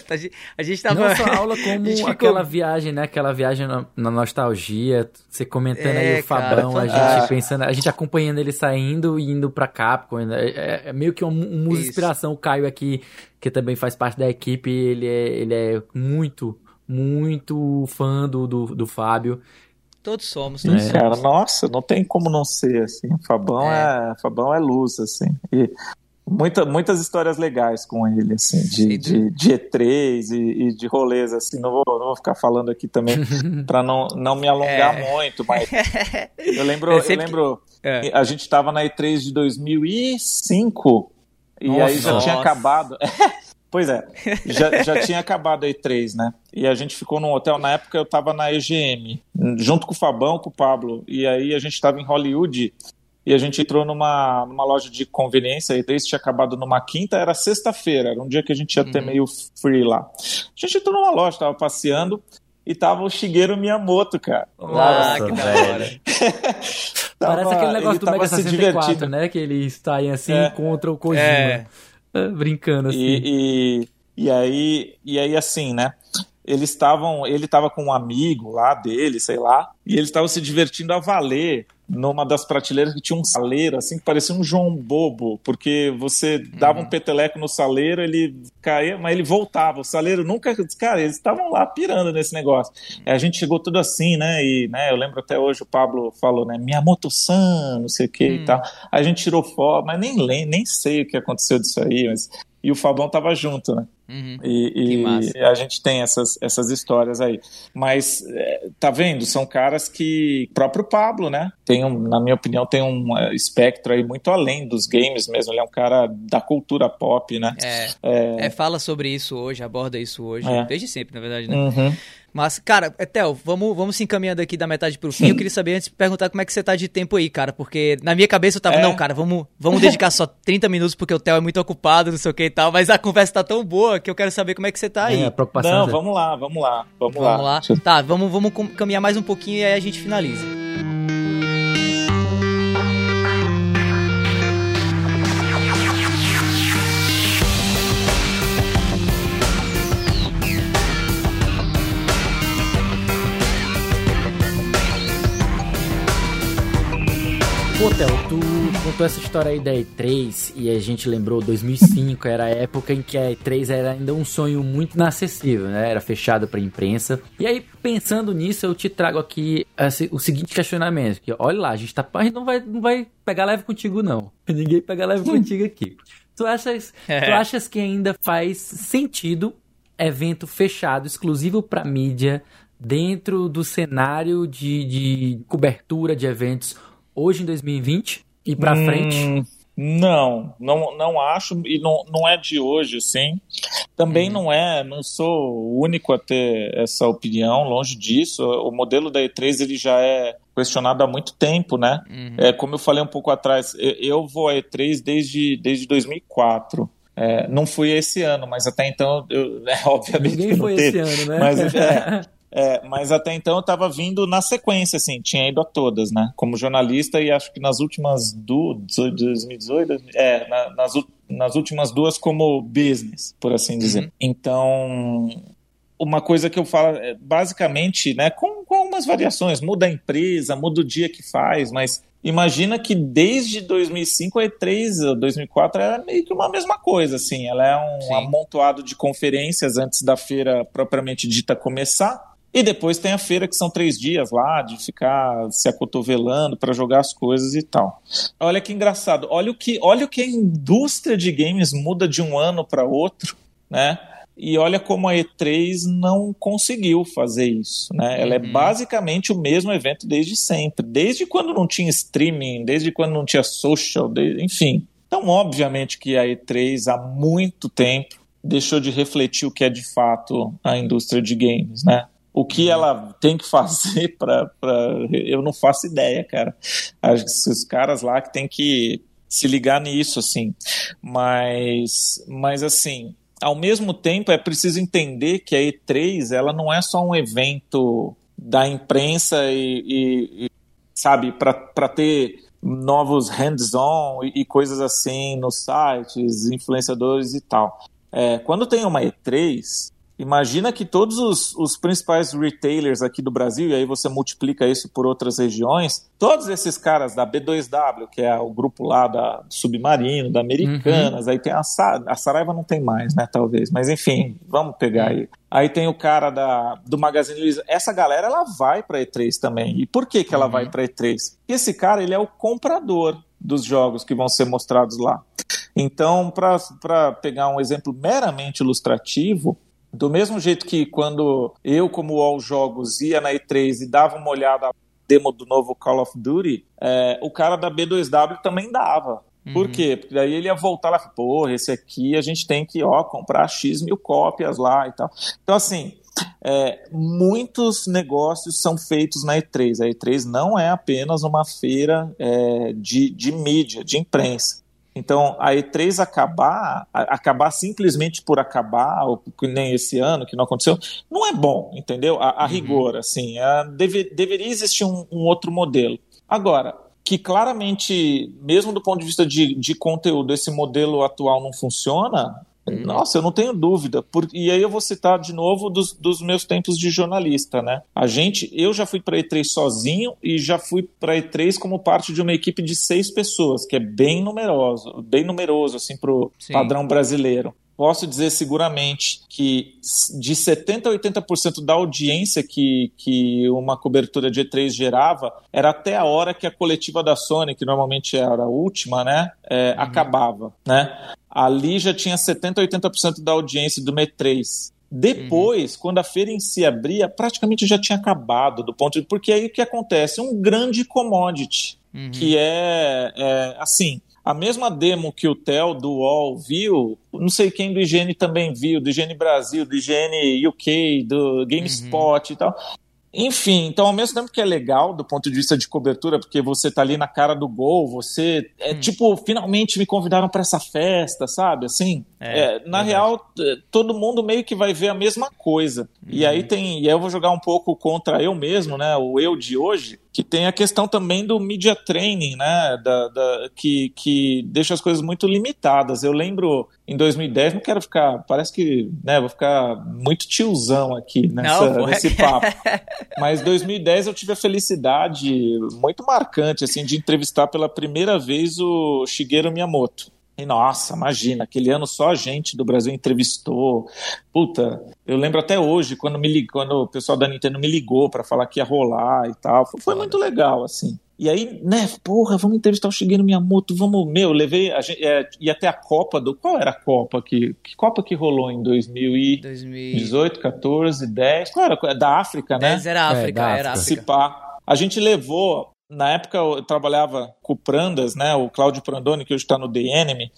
a gente tava... Não só <laughs> aula como ficou... aquela viagem, né, aquela viagem na, na nostalgia, você comentando é, aí o Fabão, cara, a gente pensando, a gente acompanhando ele saindo e indo pra Capcom, né? é, é, meio que uma, uma inspiração, o Caio aqui, que também faz parte da equipe, ele é, ele é muito, muito fã do, do, do Fábio, Todos somos. Né? cara, nossa, não tem como não ser, assim. Fabão é, é Fabão é luz, assim. E muita, muitas histórias legais com ele, assim, de, de, de E3 e, e, de rolês, assim. Não vou, não vou ficar falando aqui também <laughs> para não, não me alongar é. muito, mas eu <laughs> lembro, eu lembro, é. a gente estava na E3 de 2005 e nossa, aí já nossa. tinha acabado. <laughs> Pois é, <laughs> já, já tinha acabado a E3, né? E a gente ficou num hotel, na época eu tava na EGM, junto com o Fabão, com o Pablo, e aí a gente tava em Hollywood e a gente entrou numa, numa loja de conveniência, e daí tinha acabado numa quinta, era sexta-feira, era um dia que a gente ia ter uhum. meio free lá. A gente entrou numa loja, tava passeando, e tava o Shigeru Miyamoto, cara. Ah, que da hora. <laughs> tava, Parece aquele negócio do Mega 64, né? Que eles saem assim é. contra o Kojima. É. <laughs> Brincando assim. E, e, e, aí, e aí, assim, né? Eles estavam. Ele estava com um amigo lá dele, sei lá, e eles estavam se divertindo a valer numa das prateleiras que tinha um saleiro, assim, que parecia um João Bobo, porque você dava uhum. um peteleco no saleiro, ele caía, mas ele voltava. O saleiro nunca. Cara, eles estavam lá pirando nesse negócio. a gente chegou tudo assim, né? E né, eu lembro até hoje o Pablo falou, né? Minha moto-san, não sei o que e hum. tal. A gente tirou foto, mas nem, nem sei o que aconteceu disso aí, mas e o Fabão tava junto, né? Uhum. E, e a gente tem essas, essas histórias aí. Mas, é, tá vendo? São caras que. Próprio Pablo, né? Tem um, na minha opinião, tem um é, espectro aí muito além dos games mesmo. Ele é um cara da cultura pop, né? É. é... é fala sobre isso hoje, aborda isso hoje. É. Desde sempre, na verdade, né? Uhum. Mas, cara, Etel, vamos, vamos se encaminhando aqui da metade pro fim. Eu queria saber antes perguntar como é que você tá de tempo aí, cara. Porque na minha cabeça eu tava, é. não, cara, vamos, vamos dedicar só 30 minutos porque o Theo é muito ocupado, não sei o que e tal. Mas a conversa tá tão boa que eu quero saber como é que você tá aí. É, preocupação. Não, vamos lá, vamos lá, vamos, vamos lá. lá. Tá, vamos, vamos caminhar mais um pouquinho e aí a gente finaliza. Essa história aí da E3 e a gente lembrou 2005, era a época em que a E3 era ainda um sonho muito inacessível, né? Era fechado pra imprensa. E aí, pensando nisso, eu te trago aqui esse, o seguinte questionamento, que olha lá, a gente, tá, a gente não, vai, não vai pegar leve contigo não. <laughs> Ninguém pega leve contigo aqui. Tu achas, é. tu achas que ainda faz sentido evento fechado, exclusivo para mídia, dentro do cenário de, de cobertura de eventos hoje em 2020 e para hum, frente? Não, não, não acho e não, não é de hoje, sim. Também hum. não é, não sou o único a ter essa opinião, longe disso. O modelo da E3 ele já é questionado há muito tempo, né? Uhum. É, como eu falei um pouco atrás, eu vou à E3 desde, desde 2004. É, não fui esse ano, mas até então, eu, é, <laughs> obviamente. Ninguém foi teve, esse ano, né? Mas, <laughs> é, É, mas até então eu estava vindo na sequência, assim, tinha ido a todas, né? Como jornalista e acho que nas últimas duas, 2018, é, na, nas, nas últimas duas como business, por assim dizer. Uhum. Então, uma coisa que eu falo, é, basicamente, né, com, com algumas variações, muda a empresa, muda o dia que faz, mas imagina que desde 2005 a E3, 2004 era meio que uma mesma coisa, assim, ela é um Sim. amontoado de conferências antes da feira propriamente dita começar, E depois tem a feira, que são três dias lá, de ficar se acotovelando para jogar as coisas e tal. Olha que engraçado. Olha o que, olha o que a indústria de games muda de um ano para outro, né? E olha como a E3 não conseguiu fazer isso, né? Ela é uhum. basicamente o mesmo evento desde sempre, desde quando não tinha streaming, desde quando não tinha social, desde, enfim. Então, obviamente que a E3 há muito tempo deixou de refletir o que é de fato a indústria de games, né? O que uhum. ela tem que fazer <laughs> para. Eu não faço ideia, cara. Acho que os caras lá que tem que se ligar nisso, assim. Mas, mas assim, ao mesmo tempo é preciso entender que a E3 ela não é só um evento da imprensa e, e, e sabe, para ter novos hands-on e, e, coisas assim nos sites, influenciadores e tal. É, quando tem uma E3, Imagina que todos os, os, principais retailers aqui do Brasil, e aí você multiplica isso por outras regiões, todos esses caras da B2W, que é o grupo lá da, do Submarino, da Americanas, uhum. aí tem a, a Saraiva não tem mais, né, talvez, mas enfim, vamos pegar aí. Aí tem o cara da, do Magazine Luiza. Essa galera, ela vai para E3 também. E por que, que ela uhum. vai para E3? Porque esse cara, ele é o comprador dos jogos que vão ser mostrados lá. Então, para pegar um exemplo meramente ilustrativo, do mesmo jeito que quando eu, como All Jogos, ia na E3 e dava uma olhada na demo do novo Call of Duty, é, o cara da B2W também dava. Uhum. Por quê? Porque daí ele ia voltar lá e porra, esse aqui a gente tem que ó, comprar X mil cópias lá e tal. Então, assim, é, muitos negócios são feitos na E3. A E3 não é apenas uma feira é, de, de mídia, de imprensa. Então, a E3 acabar, acabar simplesmente por acabar, ou nem esse ano, que não aconteceu, não é bom, entendeu? A, a uhum. rigor, assim, a, deve, deveria existir um, um, outro modelo. Agora, que claramente, mesmo do ponto de vista de, de conteúdo, esse modelo atual não funciona. Nossa, eu não tenho dúvida. Por... E aí eu vou citar de novo dos, dos meus tempos de jornalista, né? A gente, eu já fui para E3 sozinho e já fui para E3 como parte de uma equipe de seis pessoas, que é bem numeroso, bem numeroso assim pro Sim. padrão brasileiro posso dizer seguramente que de 70% a 80% da audiência que, que uma cobertura de E3 gerava era até a hora que a coletiva da Sony, que normalmente era a última, né, é, uhum. acabava, né? Ali já tinha 70% a 80% da audiência do E3. Depois, uhum. quando a feira em si abria, praticamente já tinha acabado do ponto de. Porque aí o que acontece? Um grande commodity, uhum. que é, é assim a mesma demo que o Theo do UOL viu, não sei quem do IGN também viu, do IGN Brasil, do IGN UK, do GameSpot uhum. e tal. Enfim, então ao mesmo tempo que é legal do ponto de vista de cobertura, porque você tá ali na cara do gol, você é hum. tipo, finalmente me convidaram para essa festa, sabe? Assim, é, é, na real, todo mundo meio que vai ver a mesma coisa. Uhum. E aí tem, e aí eu vou jogar um pouco contra eu mesmo, né? O eu de hoje, que tem a questão também do media training, né? Da, da, que, que deixa as coisas muito limitadas. Eu lembro em 2010, não quero ficar, parece que, né, vou ficar muito tiozão aqui nessa, não, nesse papo. Mas 2010 eu tive a felicidade muito marcante, assim, de entrevistar pela primeira vez o Shigeru Miyamoto. E nossa, imagina, aquele ano só a gente do Brasil entrevistou. Puta, eu lembro até hoje quando me ligou, quando o pessoal da Nintendo me ligou para falar que ia rolar e tal. Foi, foi muito legal, assim. E aí, né, porra, vamos entrevistar o Shigeru Miyamoto, vamos, meu, levei, a gente, é, ia até a Copa do, qual era a Copa que, que Copa que rolou em 2018, 14, 10, qual era? Da África, né? 10 era África, é, era África. A gente levou na época eu trabalhava com o Prandas, né, o Cláudio Prandoni, que hoje está no The Enemy,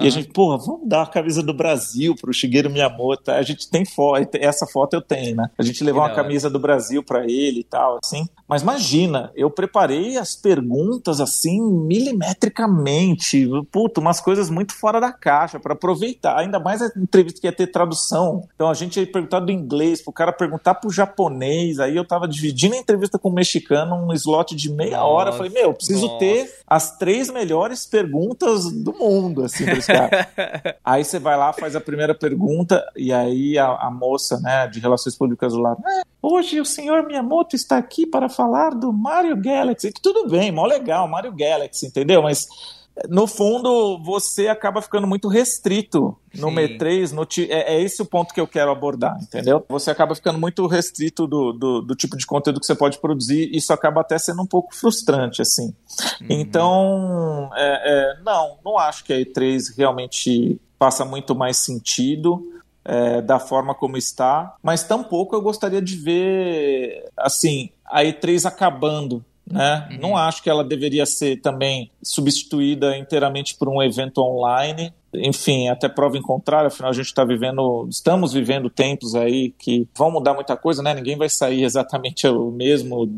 e a gente, porra, vamos dar a camisa do Brasil pro Shigeru Miyamoto, a gente tem foto, essa foto eu tenho, né, a gente levou uma camisa do Brasil para ele e tal, assim, mas imagina, eu preparei as perguntas, assim, milimetricamente, puto, umas coisas muito fora da caixa, para aproveitar, ainda mais a entrevista que ia ter tradução, então a gente ia perguntar do inglês, pro cara perguntar pro japonês, aí eu tava dividindo a entrevista com o mexicano, um slot de meia meia hora. Falei, meu, preciso nossa. ter as três melhores perguntas do mundo, assim, pra esse cara. <laughs> aí você vai lá, faz a primeira pergunta, e aí a, a moça, né, de relações públicas do lado, é, hoje o senhor Miyamoto está aqui para falar do Mario Galaxy. Tudo bem, mó legal, Mario Galaxy, entendeu? Mas no fundo, você acaba ficando muito restrito no Sim. M3. No, é, é, esse o ponto que eu quero abordar, entendeu? Você acaba ficando muito restrito do, do, do, tipo de conteúdo que você pode produzir. Isso acaba até sendo um pouco frustrante, assim. Uhum. Então, é, é, não, não acho que a E3 realmente faça muito mais sentido. É, da forma como está, mas tampouco eu gostaria de ver assim a E3 acabando né? Uhum. Não acho que ela deveria ser também substituída inteiramente por um evento online. Enfim, até prova em contrário, afinal a gente está vivendo, estamos vivendo tempos aí que vão mudar muita coisa, né? Ninguém vai sair exatamente o mesmo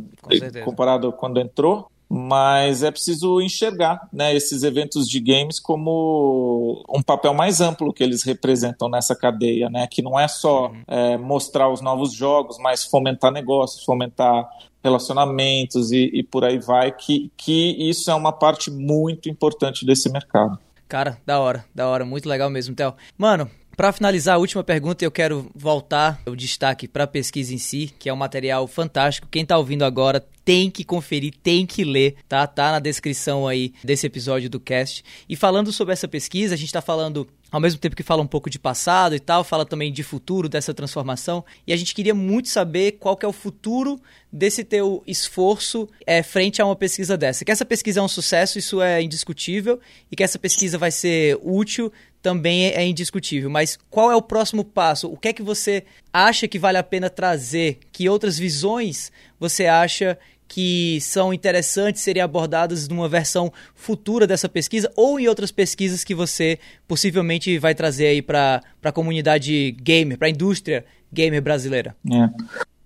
comparado quando entrou mas é preciso enxergar né, esses eventos de games como um papel mais amplo que eles representam nessa cadeia, né, que não é só uhum. é, mostrar os novos jogos, mas fomentar negócios, fomentar relacionamentos e, e por aí vai, que, que isso é uma parte muito importante desse mercado. Cara, da hora, da hora, muito legal mesmo, Theo. Mano, para finalizar a última pergunta, eu quero voltar o destaque para a pesquisa em si, que é um material fantástico. Quem está ouvindo agora tem que conferir, tem que ler, tá? Tá na descrição aí desse episódio do cast. E falando sobre essa pesquisa, a gente está falando ao mesmo tempo que fala um pouco de passado e tal, fala também de futuro dessa transformação. E a gente queria muito saber qual que é o futuro desse teu esforço é, frente a uma pesquisa dessa. Que essa pesquisa é um sucesso, isso é indiscutível, e que essa pesquisa vai ser útil também é indiscutível. Mas qual é o próximo passo? O que é que você acha que vale a pena trazer? Que outras visões você acha que são interessantes serem abordadas numa versão futura dessa pesquisa ou em outras pesquisas que você possivelmente vai trazer aí para a comunidade gamer, para a indústria gamer brasileira? É.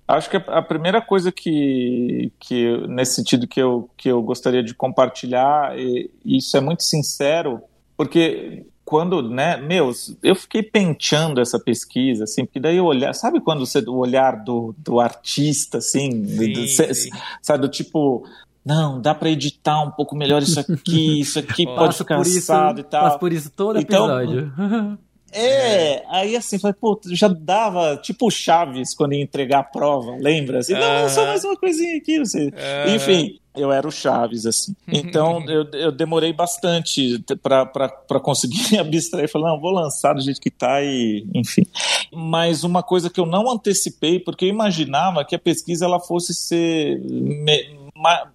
Acho que a primeira coisa que, que nesse sentido que eu, que eu gostaria de compartilhar, e isso é muito sincero, porque quando, né, meu, eu fiquei penteando essa pesquisa, assim, porque daí eu olhar, sabe quando você, o olhar do, do artista, assim, sim, do, sim. sabe, do tipo, não, dá para editar um pouco melhor isso aqui, isso aqui <laughs> pode ficar assado e tal. Passa por isso todo então, episódio. <laughs> É, aí assim, falei, pô, já dava, tipo Chaves quando ia entregar a prova, lembra? Assim, não, é só mais uma coisinha aqui, não sei. Enfim, eu era o Chaves, assim. <laughs> Então eu, eu demorei bastante para conseguir <laughs> abstrair. Falei, não, vou lançar do jeito que tá e, enfim. Mas uma coisa que eu não antecipei, porque eu imaginava que a pesquisa ela fosse ser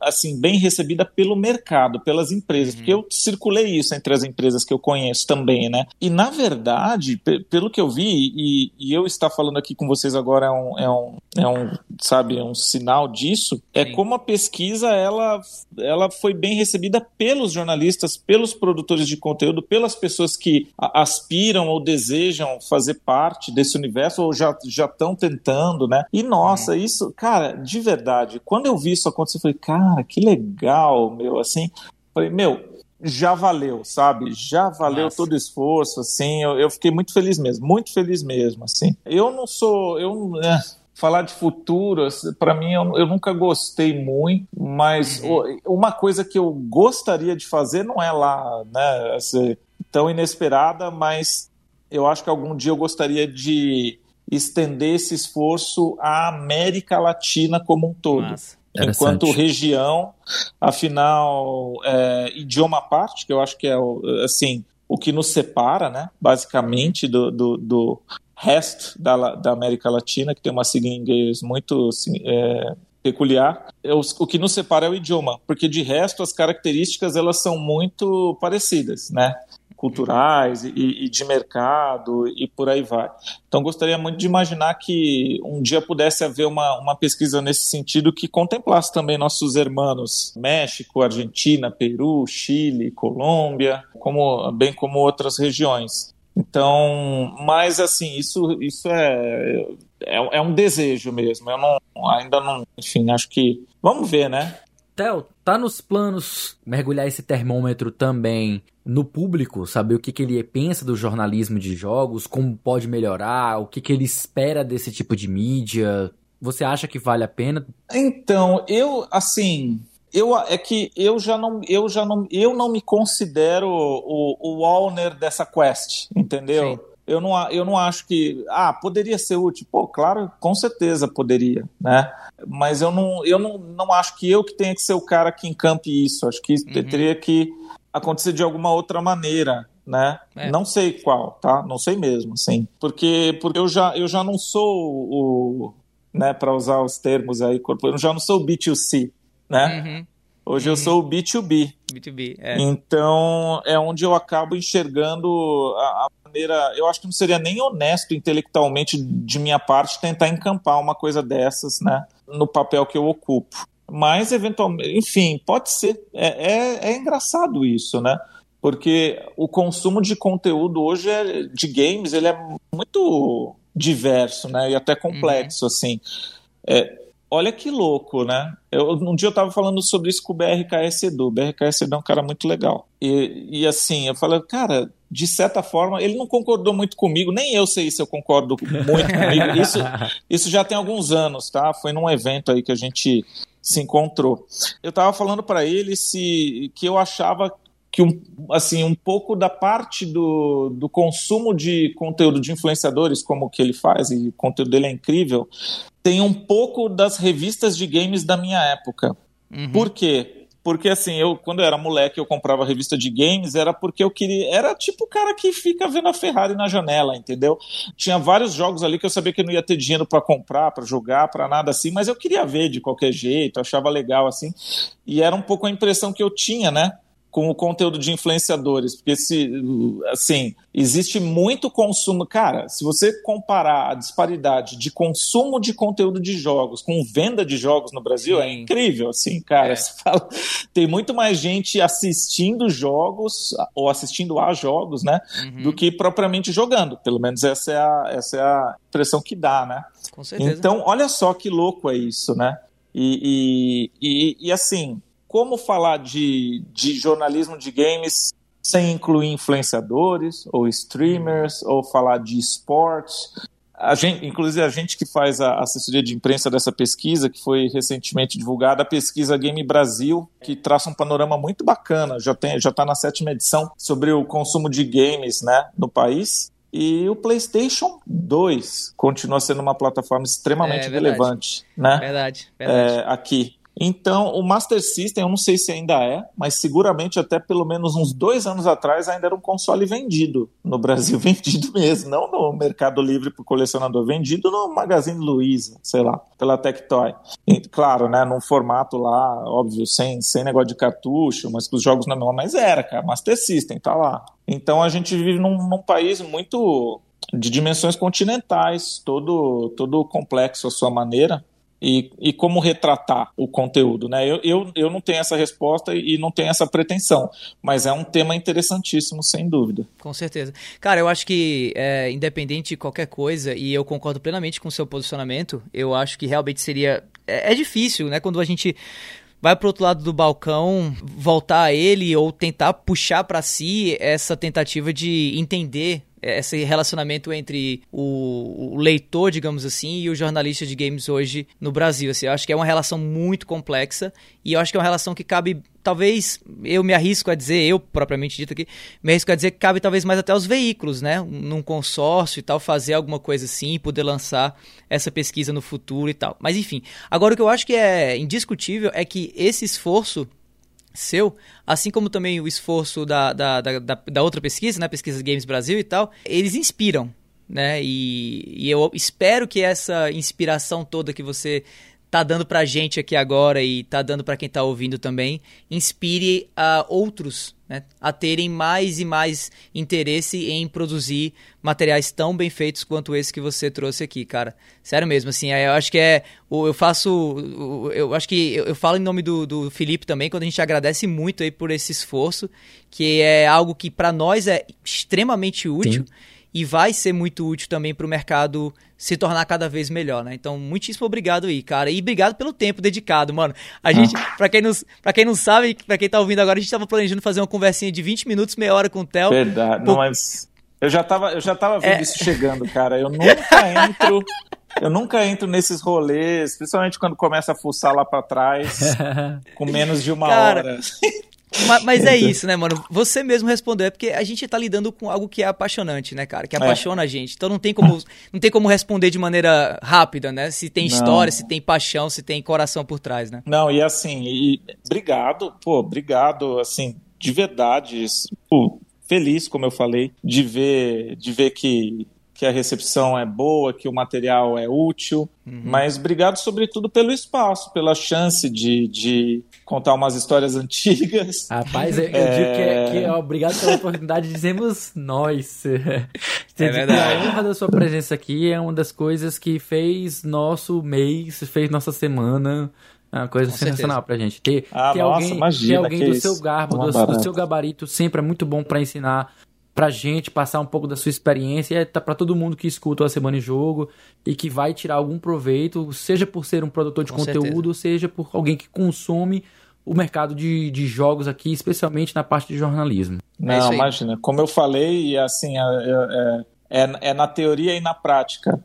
assim, bem recebida pelo mercado, pelas empresas, uhum. porque eu circulei isso entre as empresas que eu conheço também, né? E na verdade, pelo que eu vi, e, e, eu estar falando aqui com vocês agora é um, é um, é um sabe, é um sinal disso, é Sim. como a pesquisa ela, ela foi bem recebida pelos jornalistas, pelos produtores de conteúdo, pelas pessoas que aspiram ou desejam fazer parte desse universo ou já estão tentando, né? E nossa, uhum. isso, cara, de verdade, quando eu vi isso acontecer, falei, cara, que legal, meu, assim. Falei, meu, já valeu, sabe? Já valeu Nossa. todo o esforço, assim. Eu, eu, fiquei muito feliz mesmo, muito feliz mesmo, assim. Eu não sou, eu é, falar de futuro, assim, para mim eu, eu, nunca gostei muito, mas uhum. uma coisa que eu gostaria de fazer não é lá, né, assim, tão inesperada, mas eu acho que algum dia eu gostaria de estender esse esforço à América Latina como um todo. Nossa enquanto região, afinal, é, idioma à parte, que eu acho que é assim, o que nos separa, né, basicamente, do, do, do resto da, da América Latina, que tem uma sigla em inglês muito assim, é, peculiar. É, o, o que nos separa é o idioma, porque de resto as características elas são muito parecidas, né? Culturais e, e, de mercado e por aí vai. Então, gostaria muito de imaginar que um dia pudesse haver uma, uma pesquisa nesse sentido que contemplasse também nossos irmãos México, Argentina, Peru, Chile, Colômbia, como, bem como outras regiões. Então, mas assim, isso, isso é, é, é um desejo mesmo. Eu não, ainda não, enfim, acho que. Vamos ver, né? Theo, tá nos planos mergulhar esse termômetro também no público, saber o que, que ele pensa do jornalismo de jogos, como pode melhorar, o que, que ele espera desse tipo de mídia. Você acha que vale a pena? Então, eu, assim, eu é que eu já não eu já não eu não me considero o, o owner dessa quest, entendeu? Sim eu não, eu não acho que. Ah, poderia ser útil. Pô, claro, com certeza poderia, né? Mas eu não, eu não, não acho que eu que tenha que ser o cara que encampe isso. Acho que uhum. teria que acontecer de alguma outra maneira, né? É. Não sei qual, tá? Não sei mesmo, sim. Porque, porque eu, já, eu já não sou o, né, para usar os termos aí, eu já não sou o B2C, né? Uhum. Hoje uhum. eu sou o B2B. B2B, é. Então, é onde eu acabo enxergando a, a, maneira. Eu acho que não seria nem honesto intelectualmente de minha parte tentar encampar uma coisa dessas, né? No papel que eu ocupo. Mas, eventualmente, enfim, pode ser. É, é, é engraçado isso, né? Porque o consumo de conteúdo hoje é, de games ele é muito diverso, né? E até complexo, uhum. assim. É, olha que louco, né? Eu, um dia eu estava falando sobre isso com o BRKS Edu. O BRKS Edu é um cara muito legal. E, e assim, eu falei, cara, de certa forma, ele não concordou muito comigo, nem eu sei se eu concordo muito comigo. <laughs> Isso, isso já tem alguns anos, tá? Foi num evento aí que a gente se encontrou. Eu estava falando para ele se que eu achava que um, assim um pouco da parte do, do consumo de conteúdo de influenciadores como o que ele faz e o conteúdo dele é incrível tem um pouco das revistas de games da minha época uhum. por quê porque assim eu quando eu era moleque eu comprava revista de games era porque eu queria era tipo o cara que fica vendo a Ferrari na janela entendeu? Tinha vários jogos ali que eu sabia que não ia ter dinheiro para comprar para jogar para nada assim mas eu queria ver de qualquer jeito achava legal assim e era um pouco a impressão que eu tinha né com o conteúdo de influenciadores, porque se assim, existe muito consumo, cara, se você comparar a disparidade de consumo de conteúdo de jogos com venda de jogos no Brasil, é Sim. é incrível, assim, cara, é. fala, tem muito mais gente assistindo jogos ou assistindo a jogos, né, uhum. do que propriamente jogando, pelo menos essa é a, essa é a impressão que dá, né? Com certeza. Então, olha só que louco é isso, né? e, e, e, e assim, como falar de, de jornalismo de games sem incluir influenciadores ou streamers ou falar de esportes. A gente, inclusive a gente que faz a assessoria de imprensa dessa pesquisa, que foi recentemente divulgada, a pesquisa Game Brasil, que traça um panorama muito bacana, já está já tá na sétima edição, sobre o consumo de games né, no país. E o PlayStation 2 continua sendo uma plataforma extremamente é, relevante, né? Verdade, verdade. É, aqui. Então, o Master System, eu não sei se ainda é, mas seguramente até pelo menos uns dois anos atrás ainda era um console vendido no Brasil, <laughs> vendido mesmo, não no Mercado Livre para colecionador, vendido no Magazine Luiza, sei lá, pela Tectoy. E, claro, né, num formato lá, óbvio, sem, sem negócio de cartucho, mas com os jogos na mão, mas era, cara, Master System, tá lá. Então a gente vive num, num país muito de dimensões continentais, todo, todo complexo à sua maneira, e, e como retratar o conteúdo, né? Eu, eu, eu não tenho essa resposta e não tenho essa pretensão, mas é um tema interessantíssimo, sem dúvida. Com certeza. Cara, eu acho que, é, independente de qualquer coisa, e eu concordo plenamente com o seu posicionamento, eu acho que realmente seria. É, é difícil, né? Quando a gente vai pro outro lado do balcão, voltar a ele ou tentar puxar para si essa tentativa de entender esse relacionamento entre o, o, leitor, digamos assim, e o jornalista de games hoje no Brasil. Assim, eu acho que é uma relação muito complexa e eu acho que é uma relação que cabe, talvez, eu me arrisco a dizer, eu propriamente dito aqui, me arrisco a dizer que cabe talvez mais até aos veículos, né? Num consórcio e tal, fazer alguma coisa assim e poder lançar essa pesquisa no futuro e tal. Mas enfim, agora o que eu acho que é indiscutível é que esse esforço seu, assim como também o esforço da, da, da, da outra pesquisa, né, pesquisa Games Brasil e tal, eles inspiram, né, e, e eu espero que essa inspiração toda que você tá dando pra gente aqui agora e tá dando para quem tá ouvindo também, inspire a outros né, a terem mais e mais interesse em produzir materiais tão bem feitos quanto esse que você trouxe aqui, cara. Sério mesmo, assim, eu acho que é. Eu faço. Eu acho que eu falo em nome do, do Felipe também, quando a gente agradece muito aí por esse esforço, que é algo que para nós é extremamente útil. Sim e vai ser muito útil também para o mercado se tornar cada vez melhor, né? Então, muitíssimo obrigado aí, cara. E obrigado pelo tempo dedicado, mano. A gente, ah. para quem não, para quem não sabe, para quem tá ouvindo agora, a gente tava planejando fazer uma conversinha de 20 minutos, meia hora com o Theo. Verdade. Não, mas eu já tava, eu já tava vendo é... isso chegando, cara. Eu nunca entro eu nunca entro nesses rolês, principalmente quando começa a fuçar lá para trás, <laughs> com menos de uma cara, hora. Mas, mas, é <laughs> isso, né, mano? Você mesmo respondeu, é porque a gente tá lidando com algo que é apaixonante, né, cara? Que é. apaixona é. a gente. Então não tem como, não tem como responder de maneira rápida, né? Se tem não. história, se tem paixão, se tem coração por trás, né? Não, e assim, e, obrigado, pô, obrigado, assim, de verdade, pô, feliz, como eu falei, de ver, de ver que que a recepção é boa, que o material é útil, uhum. mas obrigado sobretudo pelo espaço, pela chance de, de contar umas histórias <laughs> antigas. Rapaz, eu, eu é... digo que é, que é obrigado pela oportunidade, dizemos nós. <laughs> É verdade. A honra da sua presença aqui é uma das coisas que fez nosso mês, fez nossa semana. É uma coisa Com sensacional certeza. pra gente. Ter, ah, ter nossa, alguém, imagina, ter alguém do seu garbo, do, do, seu gabarito, sempre é muito bom para ensinar pra gente, passar um pouco da sua experiência. E é tá pra todo mundo que escuta a Semana em Jogo e que vai tirar algum proveito, seja por ser um produtor de Com conteúdo, certeza. seja por alguém que consome o mercado de, de jogos aqui, especialmente na parte de jornalismo. Não, é imagina. Como eu falei, assim, é, é, é, é na teoria e na prática.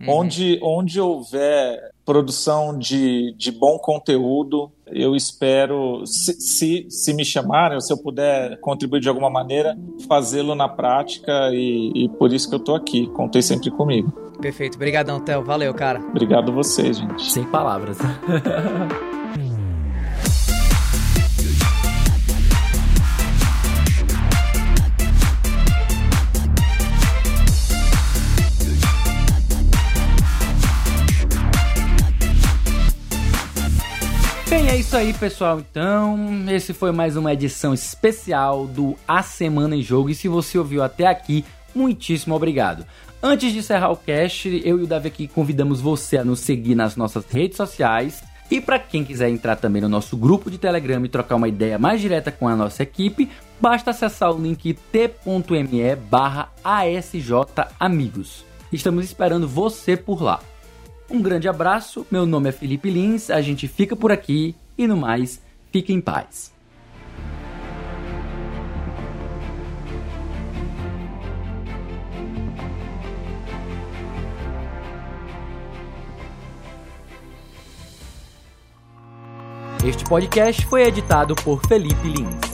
Uhum. Onde, onde houver produção de, de bom conteúdo, eu espero, se, se, se me chamarem, ou se eu puder contribuir de alguma maneira, fazê-lo na prática e, e por isso que eu estou aqui. Contei sempre comigo. Perfeito. Obrigadão, Theo. Valeu, cara. Obrigado a vocês, gente. Sem palavras. <laughs> Bem, é isso aí, pessoal. Então, esse foi mais uma edição especial do A Semana em Jogo. E se você ouviu até aqui, muitíssimo obrigado. Antes de encerrar o cast, eu e o Davi aqui convidamos você a nos seguir nas nossas redes sociais. E para quem quiser entrar também no nosso grupo de Telegram e trocar uma ideia mais direta com a nossa equipe, basta acessar o link t.me barra asjamigos. Estamos esperando você por lá. Um grande abraço, meu nome é Felipe Lins, a gente fica por aqui e no mais, fique em paz. Este podcast foi editado por Felipe Lins.